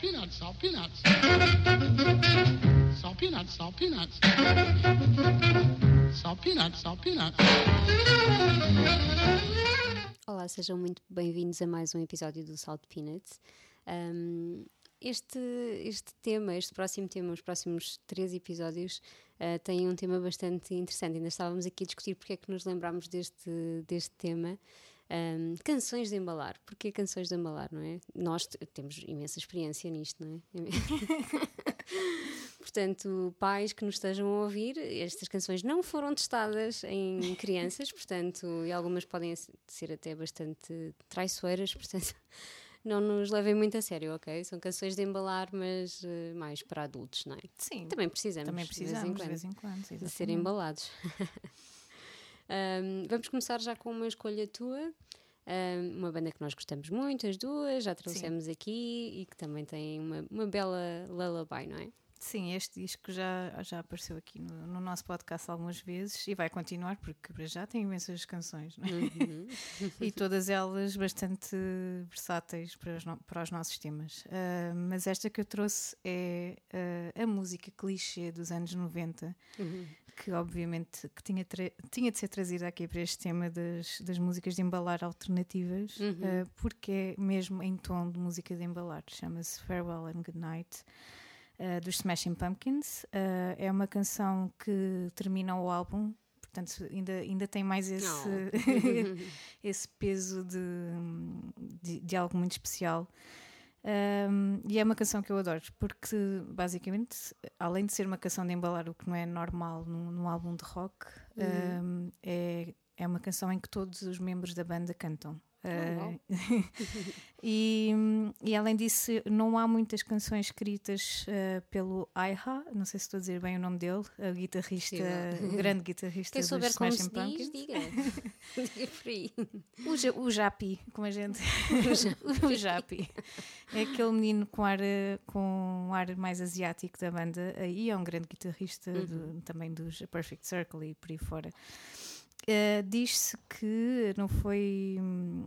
peanuts, salt peanuts. Salt peanuts, salt peanuts. Salt peanuts, salt peanuts. Olá, sejam muito bem-vindos a mais um episódio do Salt Peanuts. Um, este, este tema, este próximo tema, os próximos três episódios, uh, têm um tema bastante interessante. Ainda estávamos aqui a discutir porque é que nos lembramos deste, deste tema. Um, canções de embalar. Porquê canções de embalar, não é? Nós temos imensa experiência nisto, não é? portanto, pais que nos estejam a ouvir, estas canções não foram testadas em crianças, portanto, e algumas podem ser até bastante traiçoeiras, portanto, não nos levem muito a sério, ok? São canções de embalar, mas uh, mais para adultos, não é? Sim. Também precisamos, Também precisamos de vez em quando, de, ser embalados. Um, vamos começar já com uma escolha tua. Um, uma banda que nós gostamos muito, as duas, já trouxemos Sim. aqui e que também tem uma, uma bela lullaby, não é? Sim, este disco já, já apareceu aqui no, no, nosso podcast algumas vezes e vai continuar porque já tem imensas canções é? uhum. e todas elas bastante versáteis para os, para os nossos temas. Uh, mas esta que eu trouxe é uh, a música clichê dos anos 90, uhum. Que obviamente que tinha, tinha de ser trazida aqui para este tema das, das músicas de embalar alternativas, uhum. uh, porque é mesmo em tom de música de embalar. Chama-se Farewell and Good Night uh, dos Smashing Pumpkins. Uh, é uma canção que termina o álbum, portanto ainda, ainda tem mais esse, esse peso de, de, de, algo muito especial. Um, e é uma canção que eu adoro, porque basicamente, além de ser uma canção de embalar, o que não é normal num, num álbum de rock, uhum. um, é, é uma canção em que todos os membros da banda cantam. Uh, e, e, além disso, não há muitas canções escritas uh, pelo Aiha, não sei se estou a dizer bem o nome dele, a guitarrista, o grande guitarrista Quem souber como se. Diz, diga. diga. O, o Japi, como a gente. o Japi. É aquele menino com, ar, com um ar mais asiático da banda, e é um grande guitarrista uhum. do, também dos Perfect Circle e por aí fora. Uh, Diz-se que não foi,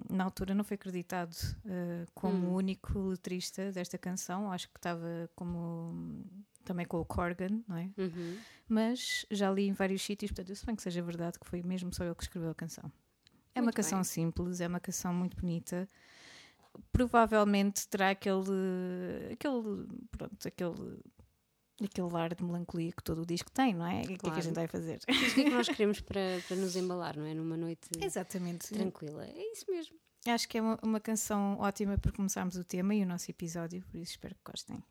na altura, não foi acreditado uh, como hum. o único letrista desta canção. Acho que estava como também com o Corgan, não é? Uhum. Mas já li em vários sítios, portanto, eu suponho que seja verdade que foi mesmo só ele que escreveu a canção. É muito uma canção bem. simples, é uma canção muito bonita. Provavelmente terá aquele, aquele, pronto, aquele aquele ar de melancolia que todo o disco tem, não é? O que é que a gente vai fazer? O que é que nós queremos para, para nos embalar, não é? Numa noite Exatamente. tranquila. É isso mesmo. Acho que é uma, uma canção ótima para começarmos o tema e o nosso episódio, por isso espero que gostem.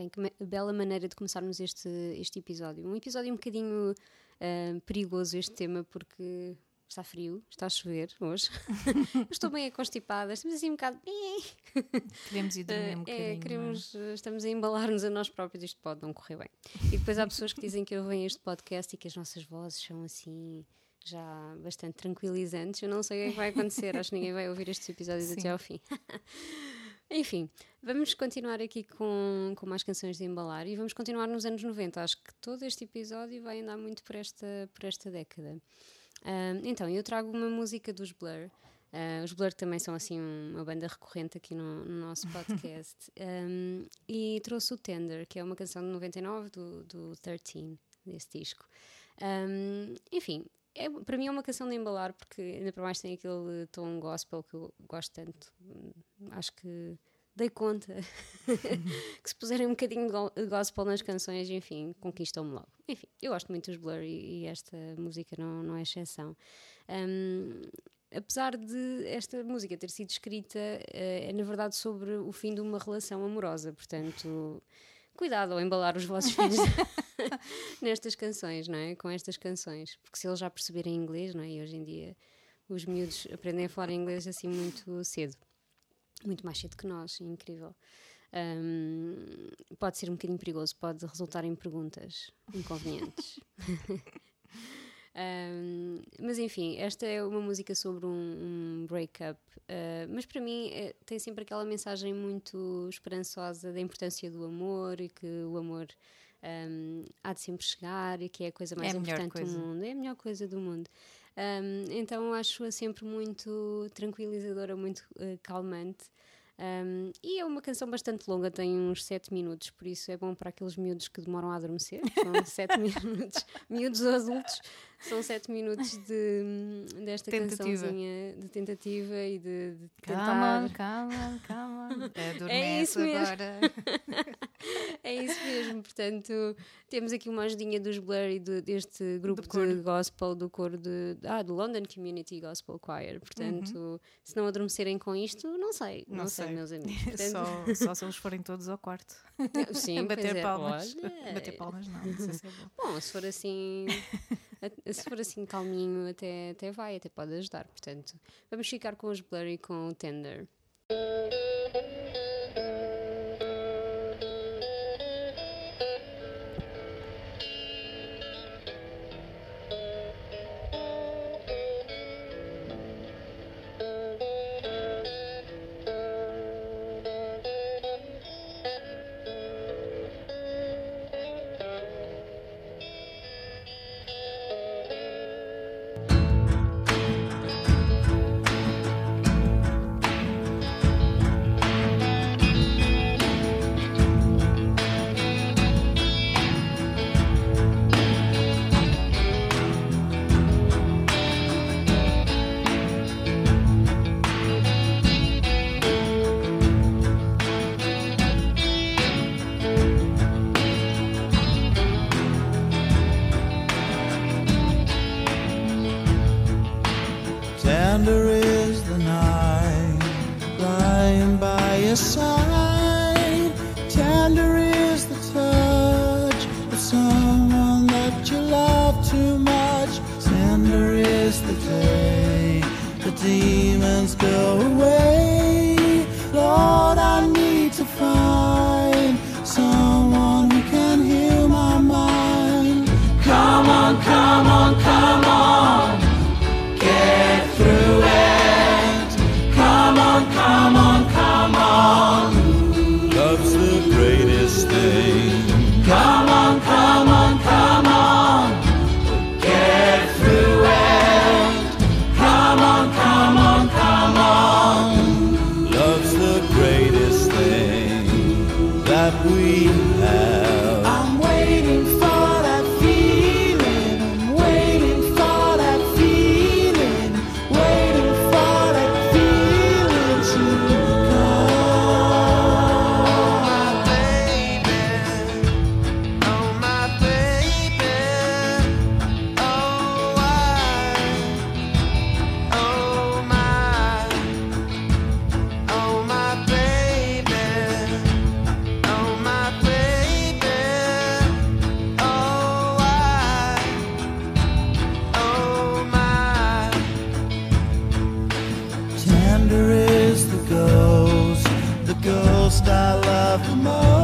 Bem, que bela maneira de começarmos este, este episódio. Um episódio um bocadinho ah, perigoso, este tema, porque está frio, está a chover hoje. Estou bem constipada, estamos assim um bocado. Queremos ir dormir um Ah, bocadinho. é, não é? queremos, estamos a embalar-nos a nós próprios, isto pode não correr bem. E depois há pessoas que dizem que ouvem este podcast e que as nossas vozes são assim já bastante tranquilizantes. Eu não sei o que é que vai acontecer, acho que ninguém vai ouvir estes episódios Sim. até ao fim. Enfim, vamos continuar aqui com, com mais canções de embalar e vamos continuar nos anos 90. Acho que todo este episódio vai andar muito por esta, por esta década. Então, eu trago uma música dos Blur. Ah, os Blur também são assim um- uma banda recorrente aqui no, no nosso podcast. Um, e trouxe o Tender, que é uma canção de 99 do, do 13, desse disco. Um, enfim, é, para mim é uma canção de embalar, porque ainda para mais tem aquele tom gospel que eu gosto tanto. Hum, Acho que dei conta que se puserem um bocadinho de go- de gospel nas canções, enfim, conquistam-me logo. Enfim, eu gosto muito dos Blur e, e esta música não, não é exceção. Um, apesar de esta música ter sido escrita, eh, é na verdade sobre o fim de uma relação amorosa, portanto, cuidado ao embalar os vossos filhos nestas canções, não é? Com estas canções, porque se eles já perceberem inglês, não é? E hoje em dia os miúdos aprendem a falar inglês assim muito cedo, muito mais cedo que nós, incrível. Um, pode ser um bocadinho perigoso, pode resultar em perguntas inconvenientes. Um, mas enfim, esta é uma música sobre um, um breakup, uh, mas para mim é- tem sempre aquela mensagem muito esperançosa da importância do amor e que o amor um, há de sempre chegar e que é a coisa mais É a importante coisa. do mundo. É a melhor coisa do mundo. Então acho-a sempre muito tranquilizadora, muito uh, calmante. Um, e é uma canção bastante longa, tem uns 7 minutos, por isso é bom para aqueles miúdos que demoram a adormecer. São 7 minutos, miúdos adultos, são 7 minutos de, desta Tentativa. cançãozinha de tentativa e de, de Calma, tentar. calma, calma. É isso mesmo. agora. É isso mesmo, portanto, temos aqui uma ajudinha dos Blur e do- deste grupo Do de gospel, do coro de, ah, do London Community Gospel Choir. Portanto, se não adormecerem com isto, não sei, não, Não sei, sei. meus amigos. Portanto, Só, só se eles forem todos ao quarto. sim, bater é. palmas. Bater palmas não, não se é bom. Bom, se for assim, se for assim calminho, até, até vai, até pode ajudar. Portanto, vamos ficar com os Blur e com o Tender. Ghost I love the most,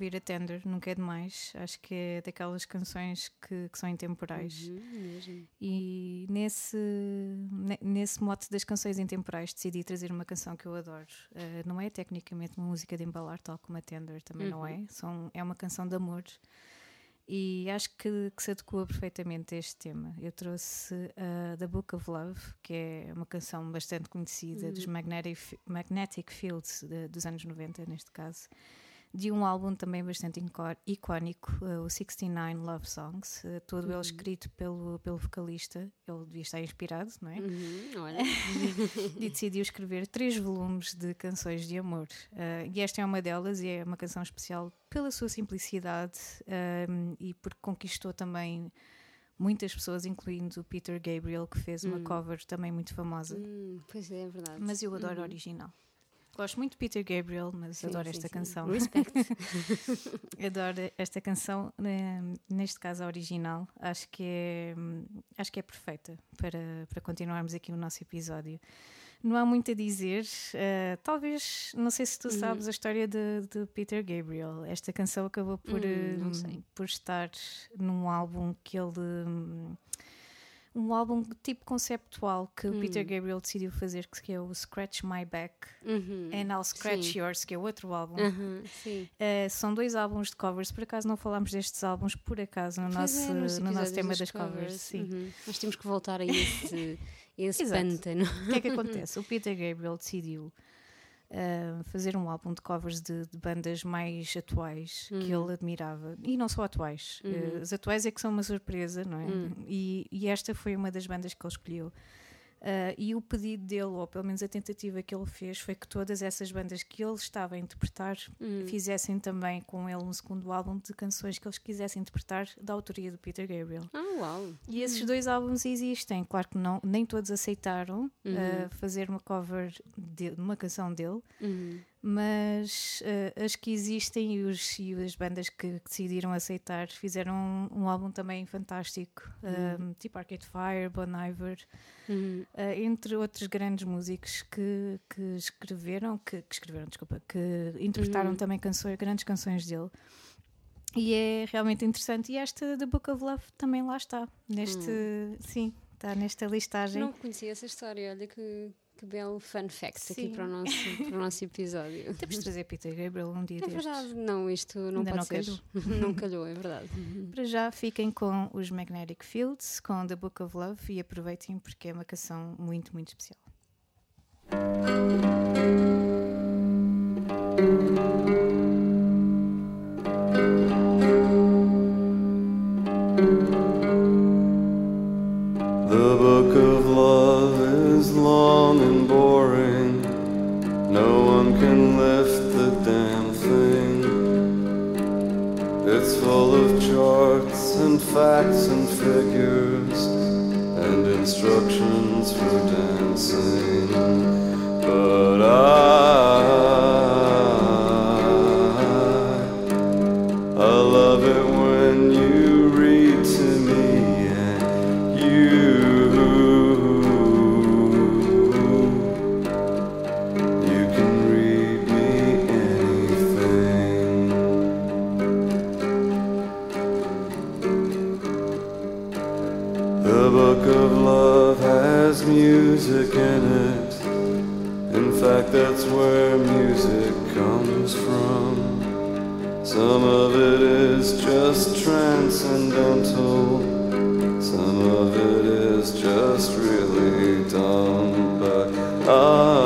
ouvir a Tender, nunca é demais. Acho que é daquelas canções que, que são intemporais. Uhum. E nesse, ne- nesse mote das canções intemporais decidi trazer uma canção que eu adoro. Uh, não é tecnicamente uma música de embalar, tal como a Tender também não é. São, é uma canção de amor. E acho que, que se adequa perfeitamente a este tema. Eu trouxe uh, The Book of Love, que é uma canção bastante conhecida dos Magnetic, Magnetic Fields de- dos anos 90, neste caso de um álbum também bastante icónico, uh, o 69 Love Songs, uh, todo ele escrito pelo, pelo vocalista. Ele devia estar inspirado, não é? Uhum, olha. E decidiu escrever três volumes de canções de amor. Uh, e esta é uma delas, e é uma canção especial pela sua simplicidade um, e porque conquistou também muitas pessoas, incluindo o Peter Gabriel, que fez uma cover também muito famosa. Hum, pois é, é verdade. Mas eu adoro a original. Gosto muito de Peter Gabriel, mas Sim, adoro sim, esta sim. canção. Respect. Adoro esta canção, né, neste caso a original. Acho que é, hum, acho que é perfeita para, para continuarmos aqui o nosso episódio. Não há muito a dizer. eh, talvez, não sei se tu Uhum. sabes a história de, de Peter Gabriel. Esta canção acabou por, Hum, hum, sei. por estar num álbum que ele. Hum, um álbum tipo conceptual que o Peter Hum. Gabriel decidiu fazer, que é o Scratch My Back Uhum. and I'll Scratch Sim. Yours, que é outro álbum. Uhum. Uh, são dois álbuns de covers, por acaso não falámos destes álbuns, por acaso, no, Pois nosso, é, no nosso tema das covers. Sim. Uhum. Nós temos que voltar a esse, esse pântano. O que é que acontece? O Peter Gabriel decidiu uh, fazer um álbum de covers de, de bandas mais atuais que Uhum. ele admirava, e não só atuais. Uh, as atuais é que são uma surpresa, não é? Hum. E, e esta foi uma das bandas que ele escolheu. Uh, e o pedido dele, ou pelo menos a tentativa que ele fez, foi que todas essas bandas que ele estava a interpretar Hum. fizessem também com ele um segundo álbum de canções que eles quisessem interpretar da autoria do Peter Gabriel. Ah, uau. E esses dois álbuns existem, claro que não, nem todos aceitaram Uhum. uh, fazer uma cover de de uma canção dele, Uhum. Mas uh, as que existem e, os, e as bandas que, que decidiram aceitar fizeram um, um álbum também fantástico, um, tipo Arcade Fire, Bon Iver, Uhum. uh, entre outros grandes músicos que, que escreveram, que, que escreveram, desculpa, que interpretaram Uhum. também canções, grandes canções dele. E é realmente interessante. E esta The Book of Love também lá está. Neste, sim, está nesta listagem. Hum. Não conhecia essa história, olha que, que belo fun fact aqui Sim. para o nosso, para o nosso episódio. Temos de trazer Peter Gabriel um dia É destes. verdade, não, isto não Ainda pode não ser. não calhou, é verdade. Para já fiquem com os Magnetic Fields, com The Book of Love e aproveitem porque é uma canção muito, muito especial. The book of love has music in it. In fact, that's where music comes from. Some of it is just transcendental. Some of it is just really dumb. But I,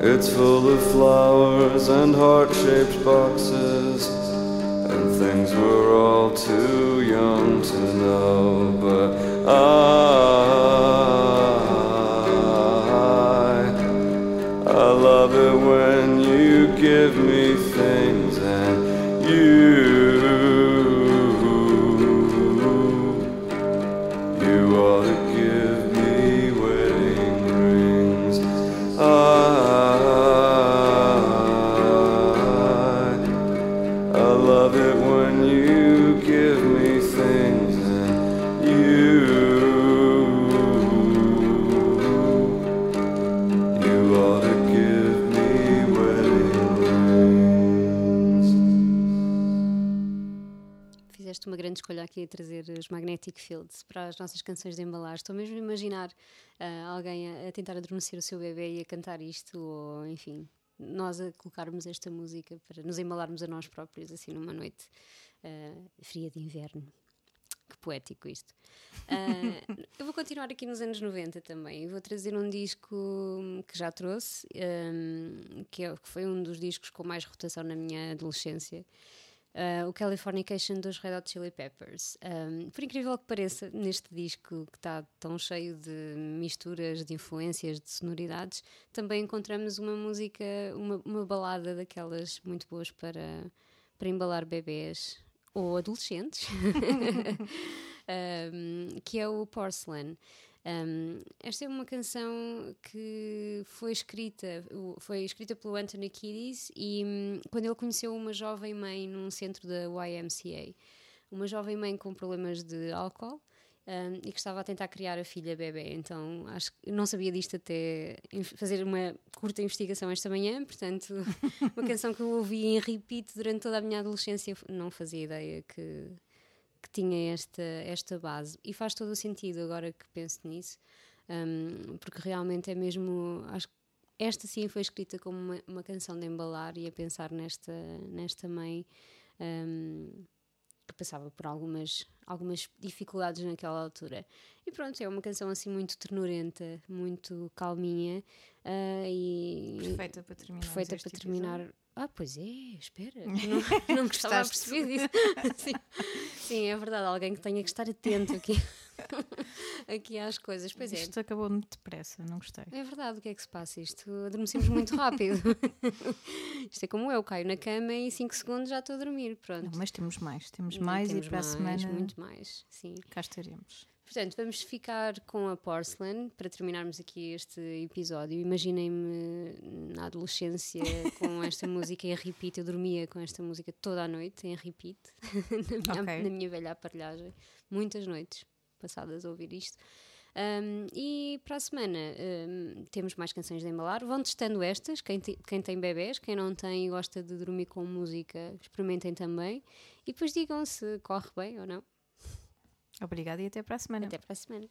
It's full of flowers and heart shaped boxes and things we're all too young to know. But I, I love it when you give me things and you, you escolha aqui a trazer os Magnetic Fields para as nossas canções de embalar. Estou mesmo a imaginar ah, alguém a, a tentar adormecer o seu bebê e a cantar isto, ou enfim, nós a colocarmos esta música para nos embalarmos a nós próprios, assim, numa noite ah, fria de inverno. Que poético isto. Ah, eu vou continuar aqui nos anos 90 também. Vou trazer um disco que já trouxe, ah, que, é- que foi um dos discos com mais rotação na minha adolescência. Uh, o Californication dos Red Hot Chili Peppers. Um, por incrível que pareça, neste disco que está tão cheio de misturas, de influências, de sonoridades, também encontramos uma música, uma, uma balada daquelas muito boas para, para embalar bebês ou adolescentes, um, que é o Porcelain. Um, esta é uma canção que foi escrita, foi escrita pelo Anthony Kiedis e hum, quando ele conheceu uma jovem mãe num centro da YMCA, uma jovem mãe com problemas de álcool um, e que estava a tentar criar a filha bebê. Então acho que não sabia disto até fazer uma curta investigação esta manhã, portanto, uma canção que eu ouvi em repeat durante toda a minha adolescência, não fazia ideia que que tinha esta, esta base. E faz todo o sentido agora que penso nisso, hum, porque realmente é mesmo. Acho que esta sim foi escrita como uma, uma canção de embalar e a pensar nesta, nesta mãe hum, que passava por algumas, algumas dificuldades naquela altura. E pronto, é uma canção assim muito ternurenta, muito calminha ah, e Perfeita para terminar. perfeita para terminar. episódio. Ah, pois é, espera. Não, não estava a perceber disso. Sim. Sim, é verdade. Alguém que tenha que estar atento aqui, aqui às coisas. Pois é. Isto acabou muito depressa, não gostei. É verdade, o que é que se passa? Isto adormecemos muito rápido. Isto é como eu, caio na cama e em 5 segundos já estou a dormir. Pronto. Não, mas temos mais, temos mais temos e para a mais, semana Muito mais, sim. cá estaremos. Portanto, vamos ficar com a Porcelain para terminarmos aqui este episódio. Imaginem-me na adolescência com esta música em repeat. Eu dormia com esta música toda a noite em repeat, na, minha, Ok. na minha velha aparelhagem. Muitas noites passadas a ouvir isto. Um, e para a semana um, temos mais canções de embalar. Vão testando estas. Quem, te- quem tem bebés, quem não tem e gosta de dormir com música, experimentem também. E depois digam se corre bem ou não. Obrigada e até para a semana. Até para a semana.